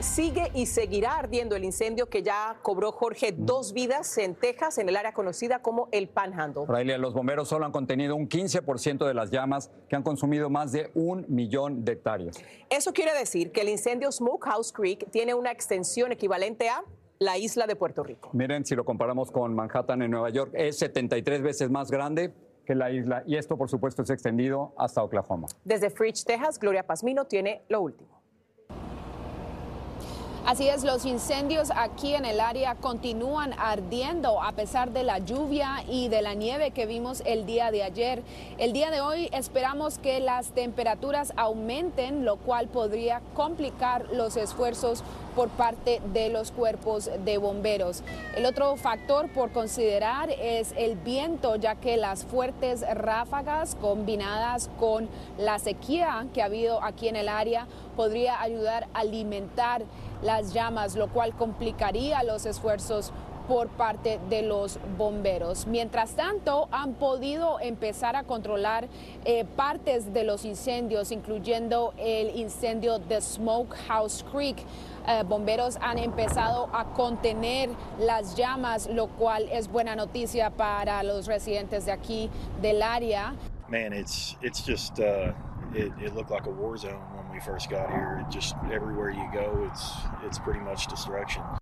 Sigue y seguirá ardiendo el incendio que ya cobró Jorge dos vidas en Texas, en el área conocida como el Panhandle. Railia, los bomberos solo han contenido un 15% de las llamas que han consumido más de un millón de hectáreas. Eso quiere decir que el incendio Smokehouse Creek tiene una extensión equivalente a la isla de Puerto Rico. Miren, si lo comparamos con Manhattan en Nueva York, es 73 veces más grande que la isla y esto, por supuesto, es extendido hasta Oklahoma. Desde Fridge, Texas, Gloria Pazmino tiene lo último. Así es, los incendios aquí en el área continúan ardiendo a pesar de la lluvia y de la nieve que vimos el día de ayer. El día de hoy esperamos que las temperaturas aumenten, lo cual podría complicar los esfuerzos por parte de los cuerpos de bomberos. El otro factor por considerar es el viento, ya que las fuertes ráfagas combinadas con la sequía que ha habido aquí en el área podría ayudar a alimentar las llamas, lo cual complicaría los esfuerzos por parte de los bomberos. Mientras tanto, han podido empezar a controlar eh, partes de los incendios, incluyendo el incendio de Smokehouse Creek. Eh, bomberos han empezado a contener las llamas, lo cual es buena noticia para los residentes de aquí del área. Man, it's it's just uh, it, it looked like a war zone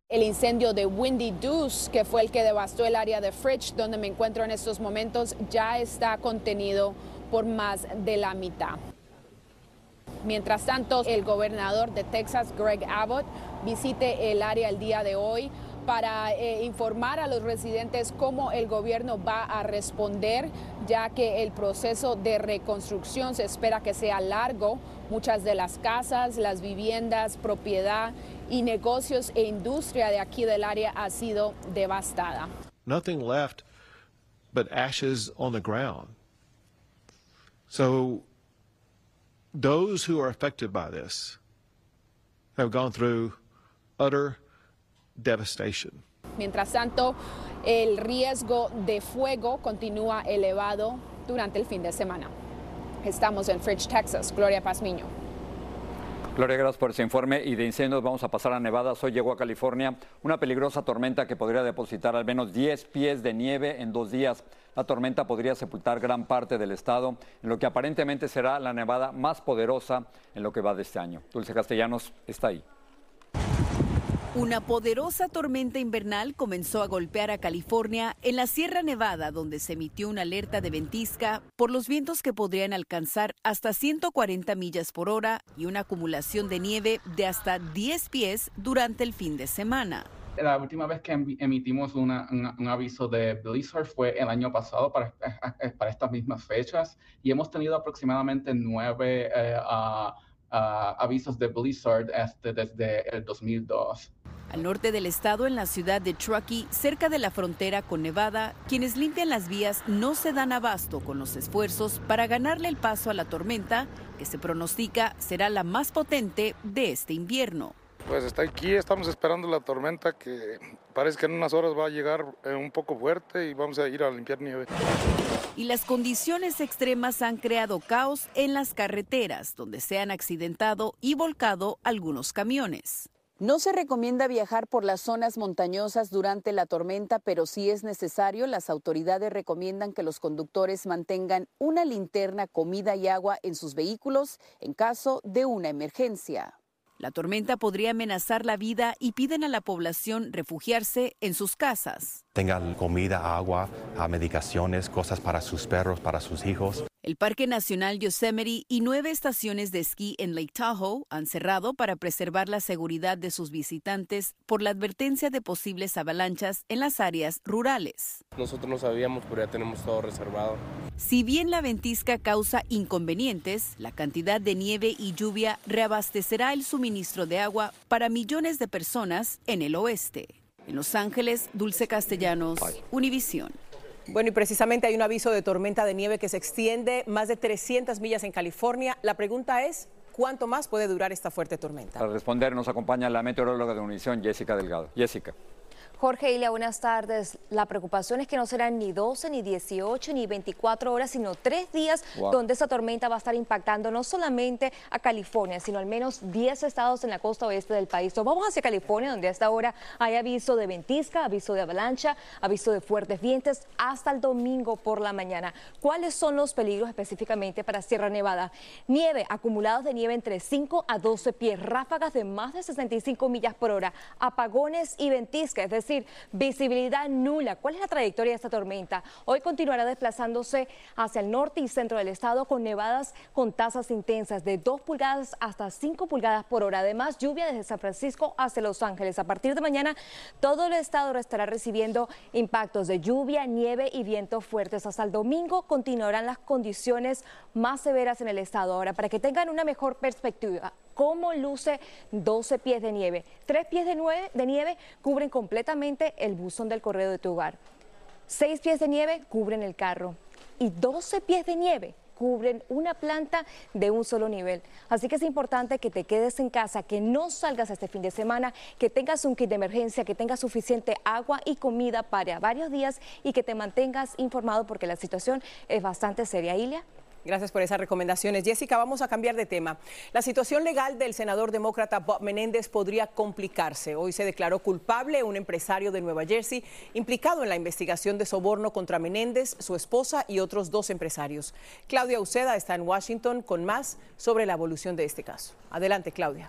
El incendio de Windy Deuce, que fue el que devastó el área de Fridge, donde me encuentro en estos momentos, ya está contenido por más de la mitad. Mientras tanto, el gobernador de Texas, Greg Abbott, visite el área el día de hoy para eh, informar a los residentes cómo el gobierno va a responder, ya que el proceso de reconstrucción se espera que sea largo. Muchas de las casas, las viviendas, propiedad y negocios e industria de aquí del área ha sido devastada. Nothing left but ashes on the ground. So those who are affected by this have gone through utter devastation. Mientras tanto, el riesgo de fuego continúa elevado durante el fin de semana. Estamos en Fridge, Texas. Gloria Pazmiño. Gloria, gracias por ese informe. Y de incendios vamos a pasar a Nevada. Hoy llegó a California una peligrosa tormenta que podría depositar al menos 10 pies de nieve en dos días. La tormenta podría sepultar gran parte del estado en lo que aparentemente será la nevada más poderosa en lo que va de este año. Dulce Castellanos está ahí. Una poderosa tormenta invernal comenzó a golpear a California en la Sierra Nevada, donde se emitió una alerta de ventisca por los vientos que podrían alcanzar hasta 140 millas por hora y una acumulación de nieve de hasta 10 pies durante el fin de semana. La última vez que emitimos un, aviso de blizzard fue el año pasado para, eh, para estas mismas fechas y hemos tenido aproximadamente nueve eh, uh, avisos de blizzard este, desde el 2002. Al norte del estado, en la ciudad de Truckee, cerca de la frontera con Nevada, quienes limpian las vías no se dan abasto con los esfuerzos para ganarle el paso a la tormenta, que se pronostica será la más potente de este invierno. Pues está aquí, estamos esperando la tormenta que parece que en unas horas va a llegar un poco fuerte y vamos a ir a limpiar nieve. Y las condiciones extremas han creado caos en las carreteras, donde se han accidentado y volcado algunos camiones. No se recomienda viajar por las zonas montañosas durante la tormenta, pero si es necesario, las autoridades recomiendan que los conductores mantengan una linterna, comida y agua en sus vehículos en caso de una emergencia. La tormenta podría amenazar la vida y piden a la población refugiarse en sus casas. Tengan comida, agua, medicaciones, cosas para sus perros, para sus hijos. El Parque Nacional Yosemite y nueve estaciones de esquí en Lake Tahoe han cerrado para preservar la seguridad de sus visitantes por la advertencia de posibles avalanchas en las áreas rurales. Nosotros no sabíamos, pero ya tenemos todo reservado. Si bien la ventisca causa inconvenientes, la cantidad de nieve y lluvia reabastecerá el suministro de agua para millones de personas en el oeste. En Los Ángeles, Dulce Castellanos, Univisión. Bueno, y precisamente hay un aviso de tormenta de nieve que se extiende más de 300 millas en California. La pregunta es, ¿cuánto más puede durar esta fuerte tormenta? Para responder nos acompaña la meteoróloga de Univisión, Jessica Delgado. Jessica. Jorge Ilia, buenas tardes. La preocupación es que no serán ni 12, ni 18, ni 24 horas, sino tres días donde esta tormenta va a estar impactando no solamente a California, sino al menos 10 estados en la costa oeste del país. vamos hacia California, donde hasta ahora hay aviso de ventisca, aviso de avalancha, aviso de fuertes vientos hasta el domingo por la mañana. ¿Cuáles son los peligros específicamente para Sierra Nevada? Nieve, acumulados de nieve entre 5 a 12 pies, ráfagas de más de 65 millas por hora, apagones y ventisca, es decir, decir, visibilidad nula. ¿Cuál es la trayectoria de esta tormenta? Hoy continuará desplazándose hacia el norte y centro del estado con nevadas con tasas intensas de 2 pulgadas hasta 5 pulgadas por hora. Además, lluvia desde San Francisco hacia Los Ángeles. A partir de mañana, todo el estado estará recibiendo impactos de lluvia, nieve y vientos fuertes. Hasta el domingo continuarán las condiciones más severas en el estado. Ahora, para que tengan una mejor perspectiva, ¿cómo luce 12 pies de nieve? Tres pies de, de nieve cubren completamente el buzón del correo de tu hogar. Seis pies de nieve cubren el carro y 12 pies de nieve cubren una planta de un solo nivel. Así que es importante que te quedes en casa, que no salgas este fin de semana, que tengas un kit de emergencia, que tengas suficiente agua y comida para varios días y que te mantengas informado porque la situación es bastante seria. Ilia. Gracias por esas recomendaciones. Jessica, vamos a cambiar de tema. La situación legal del senador demócrata Bob Menéndez podría complicarse. Hoy se declaró culpable un empresario de Nueva Jersey implicado en la investigación de soborno contra Menéndez, su esposa y otros dos empresarios. Claudia Uceda está en Washington con más sobre la evolución de este caso. Adelante, Claudia.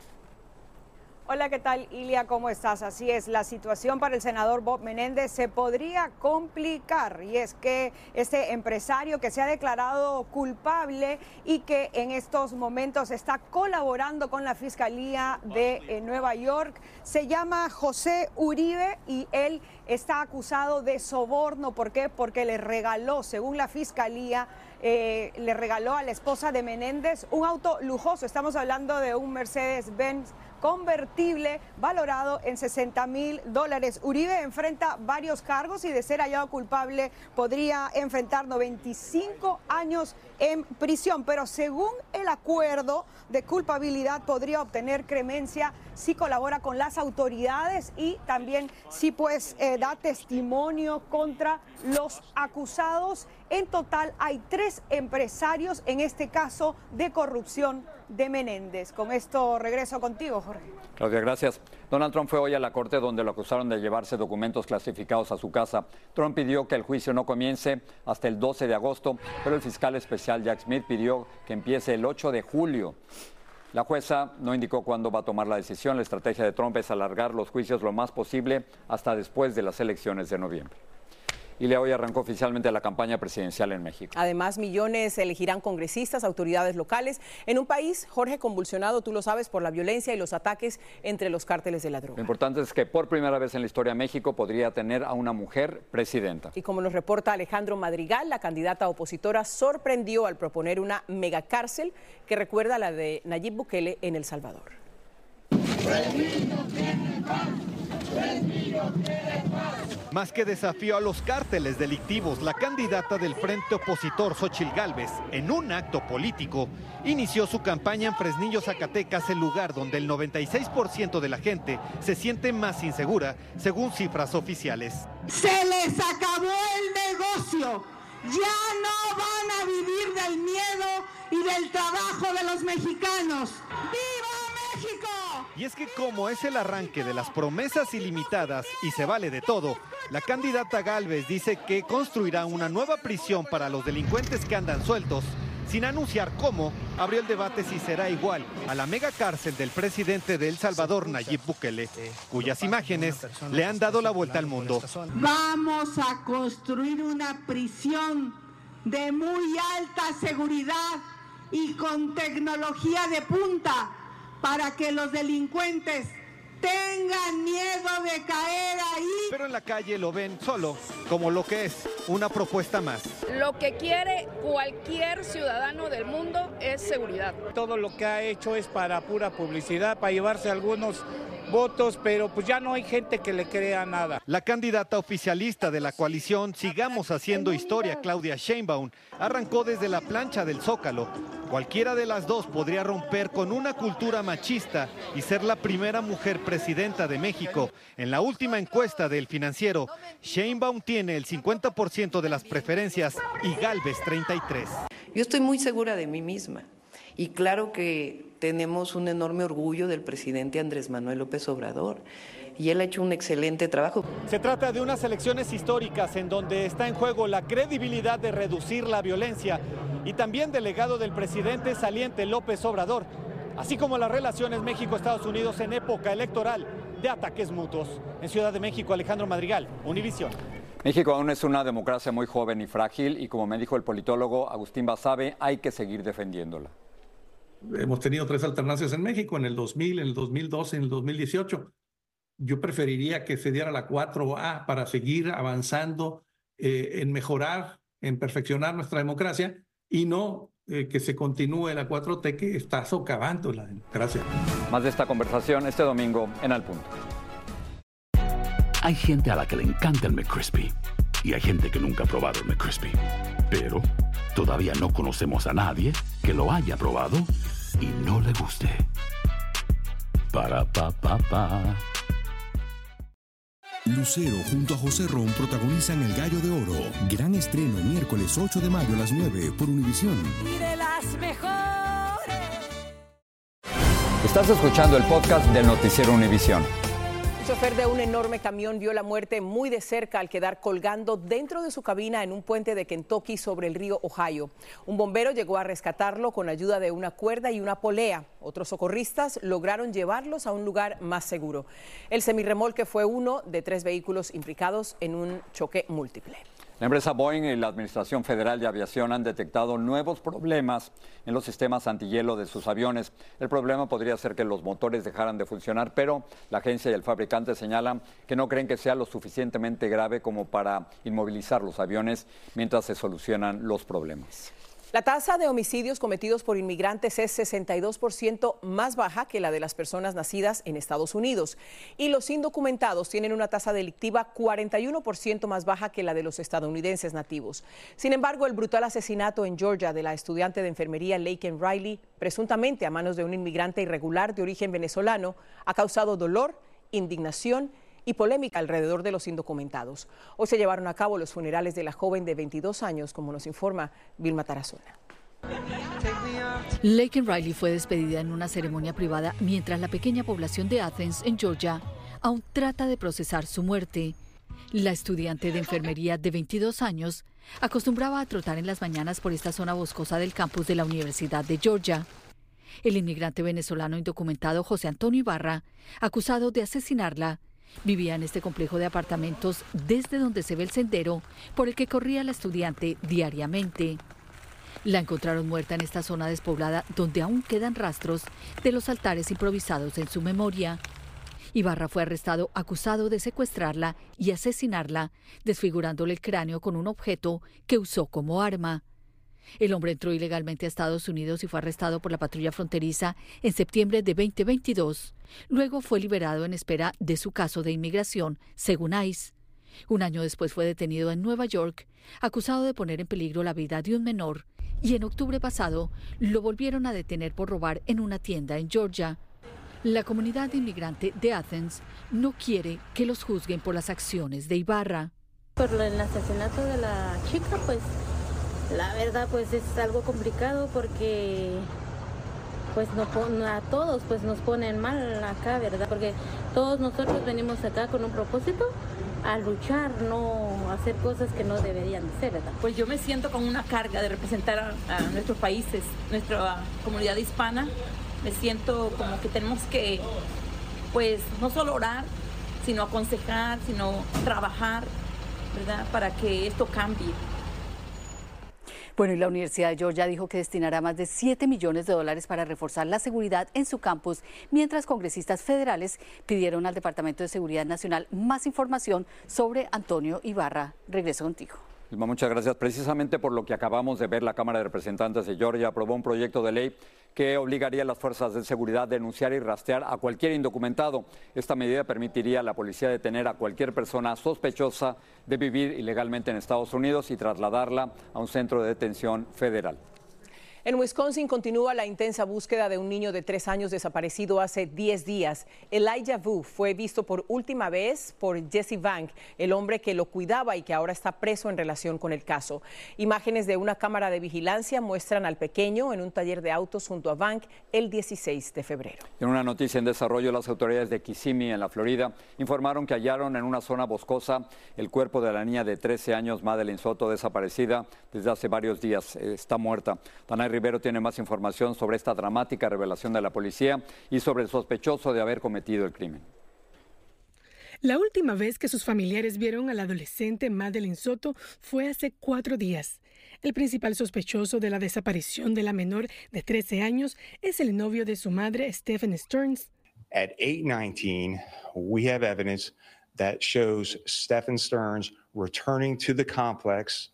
Hola, ¿qué tal, Ilia? ¿Cómo estás? Así es, la situación para el senador Bob Menéndez se podría complicar y es que este empresario que se ha declarado culpable y que en estos momentos está colaborando con la Fiscalía de eh, Nueva York se llama José Uribe y él está acusado de soborno. ¿Por qué? Porque le regaló, según la Fiscalía, eh, le regaló a la esposa de Menéndez un auto lujoso. Estamos hablando de un Mercedes-Benz convertible valorado en 60 mil dólares. Uribe enfrenta varios cargos y de ser hallado culpable podría enfrentar 95 años en prisión, pero según el acuerdo de culpabilidad podría obtener cremencia si colabora con las autoridades y también si pues eh, da testimonio contra los acusados. En total hay tres empresarios en este caso de corrupción de Menéndez. Con esto regreso contigo, Jorge. Claudia, gracias. Donald Trump fue hoy a la corte donde lo acusaron de llevarse documentos clasificados a su casa. Trump pidió que el juicio no comience hasta el 12 de agosto, pero el fiscal especial Jack Smith pidió que empiece el 8 de julio. La jueza no indicó cuándo va a tomar la decisión. La estrategia de Trump es alargar los juicios lo más posible hasta después de las elecciones de noviembre y le hoy arrancó oficialmente la campaña presidencial en México. Además, millones elegirán congresistas, autoridades locales, en un país, Jorge, convulsionado, tú lo sabes, por la violencia y los ataques entre los cárteles de la droga. Lo importante es que por primera vez en la historia México podría tener a una mujer presidenta. Y como nos reporta Alejandro Madrigal, la candidata opositora sorprendió al proponer una megacárcel que recuerda a la de Nayib Bukele en El Salvador. Más que desafío a los cárteles delictivos, la candidata del frente opositor Xochil Gálvez, en un acto político, inició su campaña en Fresnillo, Zacatecas, el lugar donde el 96% de la gente se siente más insegura, según cifras oficiales. Se les acabó el negocio. Ya no van a vivir del miedo y del trabajo de los mexicanos. ¡Viva México! Y es que como es el arranque de las promesas ilimitadas y se vale de todo, la candidata Galvez dice que construirá una nueva prisión para los delincuentes que andan sueltos, sin anunciar cómo abrió el debate si será igual a la mega cárcel del presidente de El Salvador, Nayib Bukele, cuyas imágenes le han dado la vuelta al mundo. Vamos a construir una prisión de muy alta seguridad y con tecnología de punta para que los delincuentes tengan miedo de caer ahí. Pero en la calle lo ven solo, como lo que es, una propuesta más. Lo que quiere cualquier ciudadano del mundo es seguridad. Todo lo que ha hecho es para pura publicidad, para llevarse algunos votos, pero pues ya no hay gente que le crea nada. La candidata oficialista de la coalición Sigamos Haciendo Historia, Claudia Sheinbaum, arrancó desde la plancha del Zócalo. Cualquiera de las dos podría romper con una cultura machista y ser la primera mujer presidenta de México. En la última encuesta del financiero, Sheinbaum tiene el 50% de las preferencias y Galvez 33. Yo estoy muy segura de mí misma. Y claro que tenemos un enorme orgullo del presidente Andrés Manuel López Obrador. Y él ha hecho un excelente trabajo. Se trata de unas elecciones históricas en donde está en juego la credibilidad de reducir la violencia y también del legado del presidente saliente López Obrador, así como las relaciones México-Estados Unidos en época electoral de ataques mutuos. En Ciudad de México, Alejandro Madrigal, Univisión. México aún es una democracia muy joven y frágil y como me dijo el politólogo Agustín Basabe, hay que seguir defendiéndola. Hemos tenido tres alternancias en México, en el 2000, en el 2012, en el 2018. Yo preferiría que se diera la 4A para seguir avanzando eh, en mejorar, en perfeccionar nuestra democracia y no eh, que se continúe la 4T que está socavando la democracia. Más de esta conversación este domingo en Al Punto. Hay gente a la que le encanta el McCrispy y hay gente que nunca ha probado el McCrispy. Pero todavía no conocemos a nadie que lo haya probado y no le guste. Para pa pa pa. Lucero junto a José Ron protagonizan El Gallo de Oro. Gran estreno miércoles 8 de mayo a las 9 por Univisión. Y de las mejores. Estás escuchando el podcast del noticiero Univisión. Chofer de un enorme camión vio la muerte muy de cerca al quedar colgando dentro de su cabina en un puente de Kentucky sobre el río Ohio. Un bombero llegó a rescatarlo con ayuda de una cuerda y una polea. Otros socorristas lograron llevarlos a un lugar más seguro. El semirremolque fue uno de tres vehículos implicados en un choque múltiple. La empresa Boeing y la Administración Federal de Aviación han detectado nuevos problemas en los sistemas antihielo de sus aviones. El problema podría ser que los motores dejaran de funcionar, pero la agencia y el fabricante señalan que no creen que sea lo suficientemente grave como para inmovilizar los aviones mientras se solucionan los problemas. La tasa de homicidios cometidos por inmigrantes es 62% más baja que la de las personas nacidas en Estados Unidos. Y los indocumentados tienen una tasa delictiva 41% más baja que la de los estadounidenses nativos. Sin embargo, el brutal asesinato en Georgia de la estudiante de enfermería Laken Riley, presuntamente a manos de un inmigrante irregular de origen venezolano, ha causado dolor, indignación y polémica alrededor de los indocumentados. Hoy se llevaron a cabo los funerales de la joven de 22 años, como nos informa Vilma Tarazona. Laken Riley fue despedida en una ceremonia privada mientras la pequeña población de Athens, en Georgia, aún trata de procesar su muerte. La estudiante de enfermería de 22 años acostumbraba a trotar en las mañanas por esta zona boscosa del campus de la Universidad de Georgia. El inmigrante venezolano indocumentado José Antonio Ibarra, acusado de asesinarla, Vivía en este complejo de apartamentos desde donde se ve el sendero por el que corría la estudiante diariamente. La encontraron muerta en esta zona despoblada donde aún quedan rastros de los altares improvisados en su memoria. Ibarra fue arrestado acusado de secuestrarla y asesinarla, desfigurándole el cráneo con un objeto que usó como arma. El hombre entró ilegalmente a Estados Unidos y fue arrestado por la patrulla fronteriza en septiembre de 2022. Luego fue liberado en espera de su caso de inmigración, según ICE. Un año después fue detenido en Nueva York, acusado de poner en peligro la vida de un menor, y en octubre pasado lo volvieron a detener por robar en una tienda en Georgia. La comunidad inmigrante de Athens no quiere que los juzguen por las acciones de Ibarra. Por el asesinato de la chica, pues la verdad pues es algo complicado porque pues no, a todos pues nos ponen mal acá, ¿verdad? Porque todos nosotros venimos acá con un propósito a luchar, no hacer cosas que no deberían ser, ¿verdad? Pues yo me siento con una carga de representar a, nuestros países, nuestra comunidad hispana. Me siento como que tenemos que, pues, no solo orar, sino aconsejar, sino trabajar, ¿verdad? Para que esto cambie. Bueno, y la Universidad de Georgia dijo que destinará más de 7 millones de dólares para reforzar la seguridad en su campus, mientras congresistas federales pidieron al Departamento de Seguridad Nacional más información sobre Antonio Ibarra. Regreso contigo. Muchas gracias. Precisamente por lo que acabamos de ver, la Cámara de Representantes de Georgia aprobó un proyecto de ley que obligaría a las fuerzas de seguridad a denunciar y rastrear a cualquier indocumentado. Esta medida permitiría a la policía detener a cualquier persona sospechosa de vivir ilegalmente en Estados Unidos y trasladarla a un centro de detención federal. En Wisconsin continúa la intensa búsqueda de un niño de tres años desaparecido hace 10 días. Elijah Vu fue visto por última vez por Jesse Bank, el hombre que lo cuidaba y que ahora está preso en relación con el caso. Imágenes de una cámara de vigilancia muestran al pequeño en un taller de autos junto a Bank el 16 de febrero. En una noticia en desarrollo, las autoridades de Kissimmee, en la Florida, informaron que hallaron en una zona boscosa el cuerpo de la niña de 13 años, Madeleine Soto, desaparecida desde hace varios días. Está muerta. Rivero tiene más información sobre esta dramática revelación de la policía y sobre el sospechoso de haber cometido el crimen. La última vez que sus familiares vieron al adolescente Madeleine Soto fue hace cuatro días. El principal sospechoso de la desaparición de la menor de 13 años es el novio de su madre, Stephen Stearns. At 819, we have evidence that shows Stephen Stearns returning to the complex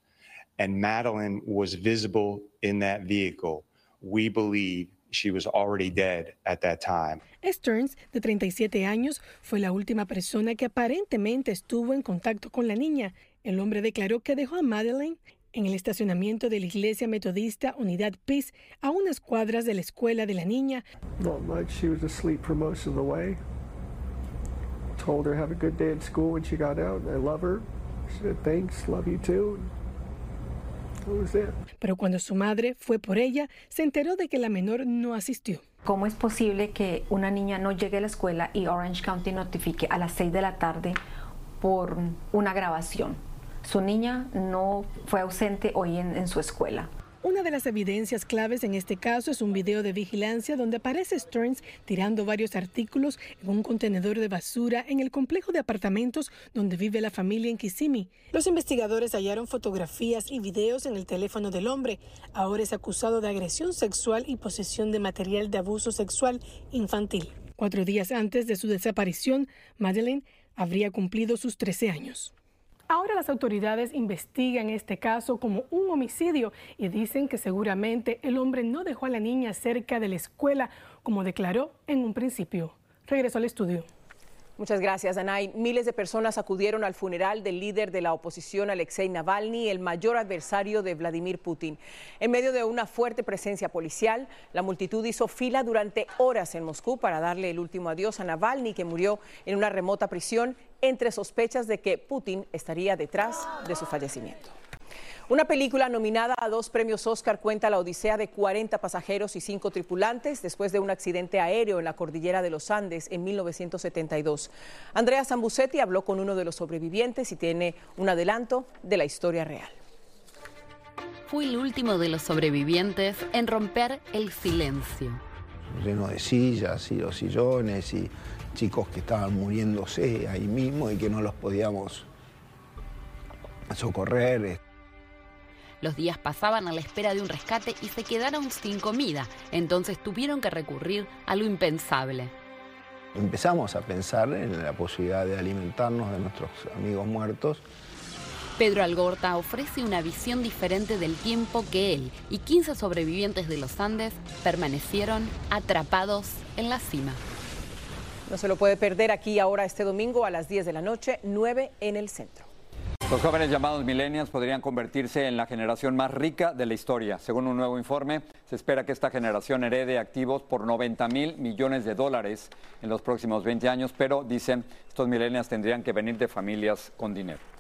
and Madeline was visible in that vehicle, we believe she was already dead at that time. Stearns, de 37 años, fue la última persona que aparentemente estuvo en contacto con la niña. El hombre declaró que dejó a Madeline en el estacionamiento de la iglesia metodista Unidad Peace a unas cuadras de la escuela de la niña. Not much. She was asleep for most of the way. Told her have a good day at school when she got out. I love her. She said thanks, love you too. Pero cuando su madre fue por ella, se enteró de que la menor no asistió. ¿Cómo es posible que una niña no llegue a la escuela y Orange County notifique a las 6 de la tarde por una grabación? Su niña no fue ausente hoy en su escuela. Una de las evidencias claves en este caso es un video de vigilancia donde aparece Stearns tirando varios artículos en un contenedor de basura en el complejo de apartamentos donde vive la familia en Kissimmee. Los investigadores hallaron fotografías y videos en el teléfono del hombre. Ahora es acusado de agresión sexual y posesión de material de abuso sexual infantil. Cuatro días antes de su desaparición, Madeleine habría cumplido sus 13 años. Ahora las autoridades investigan este caso como un homicidio y dicen que seguramente el hombre no dejó a la niña cerca de la escuela como declaró en un principio. Regreso al estudio. Muchas gracias, Danay. Miles de personas acudieron al funeral del líder de la oposición, Alexei Navalny, el mayor adversario de Vladimir Putin. En medio de una fuerte presencia policial, la multitud hizo fila durante horas en Moscú para darle el último adiós a Navalny, que murió en una remota prisión entre sospechas de que Putin estaría detrás de su fallecimiento. Una película nominada a dos premios Oscar cuenta la odisea de 40 pasajeros y cinco tripulantes después de un accidente aéreo en la cordillera de los Andes en 1972. Andrea Zambucetti habló con uno de los sobrevivientes y tiene un adelanto de la historia real. Fue el último de los sobrevivientes en romper el silencio. Lleno de sillas y los sillones y chicos que estaban muriéndose ahí mismo y que no los podíamos socorrer. Los días pasaban a la espera de un rescate y se quedaron sin comida, entonces tuvieron que recurrir a lo impensable. Empezamos a pensar en la posibilidad de alimentarnos de nuestros amigos muertos. Pedro Algorta ofrece una visión diferente del tiempo que él y 15 sobrevivientes de los Andes permanecieron atrapados en la cima. No se lo puede perder aquí ahora este domingo a las 10 de la noche, 9 en el centro. Los jóvenes llamados millennials podrían convertirse en la generación más rica de la historia. Según un nuevo informe, se espera que esta generación herede activos por 90 mil millones de dólares en los próximos 20 años, pero dicen estos millennials tendrían que venir de familias con dinero.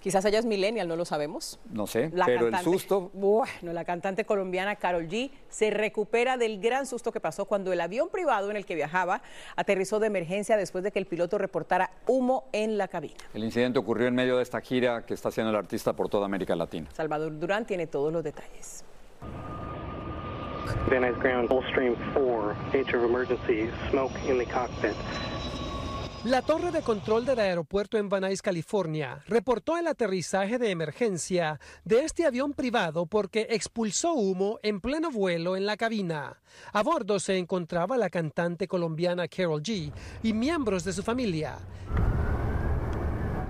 Quizás ella es millennial, no lo sabemos. No sé, pero el susto. Bueno, la cantante colombiana Carol G se recupera del gran susto que pasó cuando el avión privado en el que viajaba aterrizó de emergencia después de que el piloto reportara humo en la cabina. El incidente ocurrió en medio de esta gira que está haciendo el artista por toda América Latina. Salvador Durán tiene todos los detalles. Van Nuys ground, Gulfstream 4, nature of emergency, smoke in the cockpit. La torre de control del aeropuerto en Van Nuys, California, reportó el aterrizaje de emergencia de este avión privado porque expulsó humo en pleno vuelo en la cabina. A bordo se encontraba la cantante colombiana Carol G y miembros de su familia.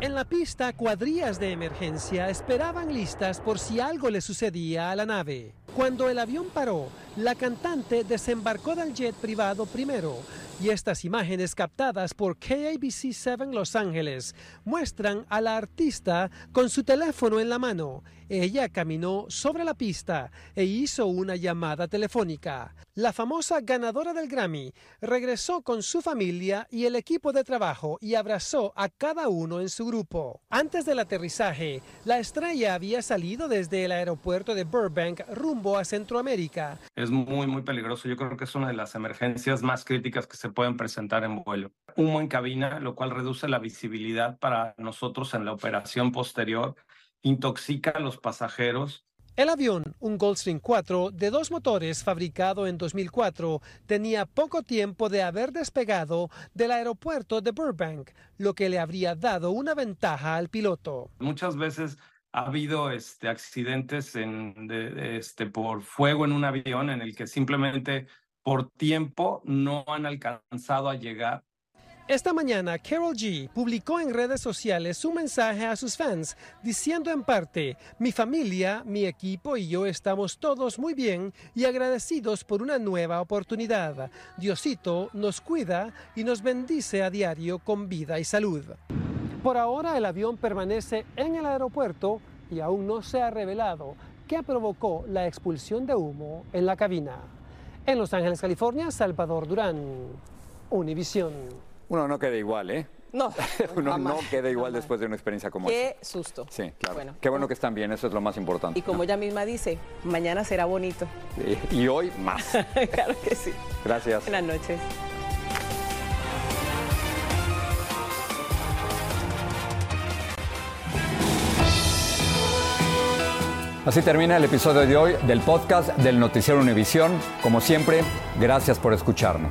En la pista, cuadrillas de emergencia esperaban listas por si algo le sucedía a la nave. Cuando el avión paró, la cantante desembarcó del jet privado primero y estas imágenes captadas por KABC 7 Los Ángeles muestran a la artista con su teléfono en la mano. Ella caminó sobre la pista e hizo una llamada telefónica. La famosa ganadora del Grammy regresó con su familia y el equipo de trabajo y abrazó a cada uno en su grupo. Antes del aterrizaje, la estrella había salido desde el aeropuerto de Burbank rumbo a Centroamérica. Es muy, muy peligroso. Yo creo que es una de las emergencias más críticas que se pueden presentar en vuelo. Humo en cabina, lo cual reduce la visibilidad para nosotros en la operación posterior intoxica a los pasajeros. El avión, un Gulfstream 4 de dos motores fabricado en 2004, tenía poco tiempo de haber despegado del aeropuerto de Burbank, lo que le habría dado una ventaja al piloto. Muchas veces ha habido este, accidentes en, este, por fuego en un avión en el que simplemente por tiempo no han alcanzado a llegar esta mañana, Carol G publicó en redes sociales un mensaje a sus fans diciendo en parte, mi familia, mi equipo y yo estamos todos muy bien y agradecidos por una nueva oportunidad. Diosito nos cuida y nos bendice a diario con vida y salud. Por ahora el avión permanece en el aeropuerto y aún no se ha revelado qué provocó la expulsión de humo en la cabina. En Los Ángeles, California, Salvador Durán, Univisión. Uno no queda igual, ¿eh? No. Uno no queda igual después de una experiencia como esta. Qué susto. Sí, claro. Qué bueno que están bien, eso es lo más importante. Y como ella misma dice, mañana será bonito. y hoy más. claro que sí. Gracias. Buenas noches. Así termina el episodio de hoy del podcast del Noticiero Univisión. Como siempre, gracias por escucharnos.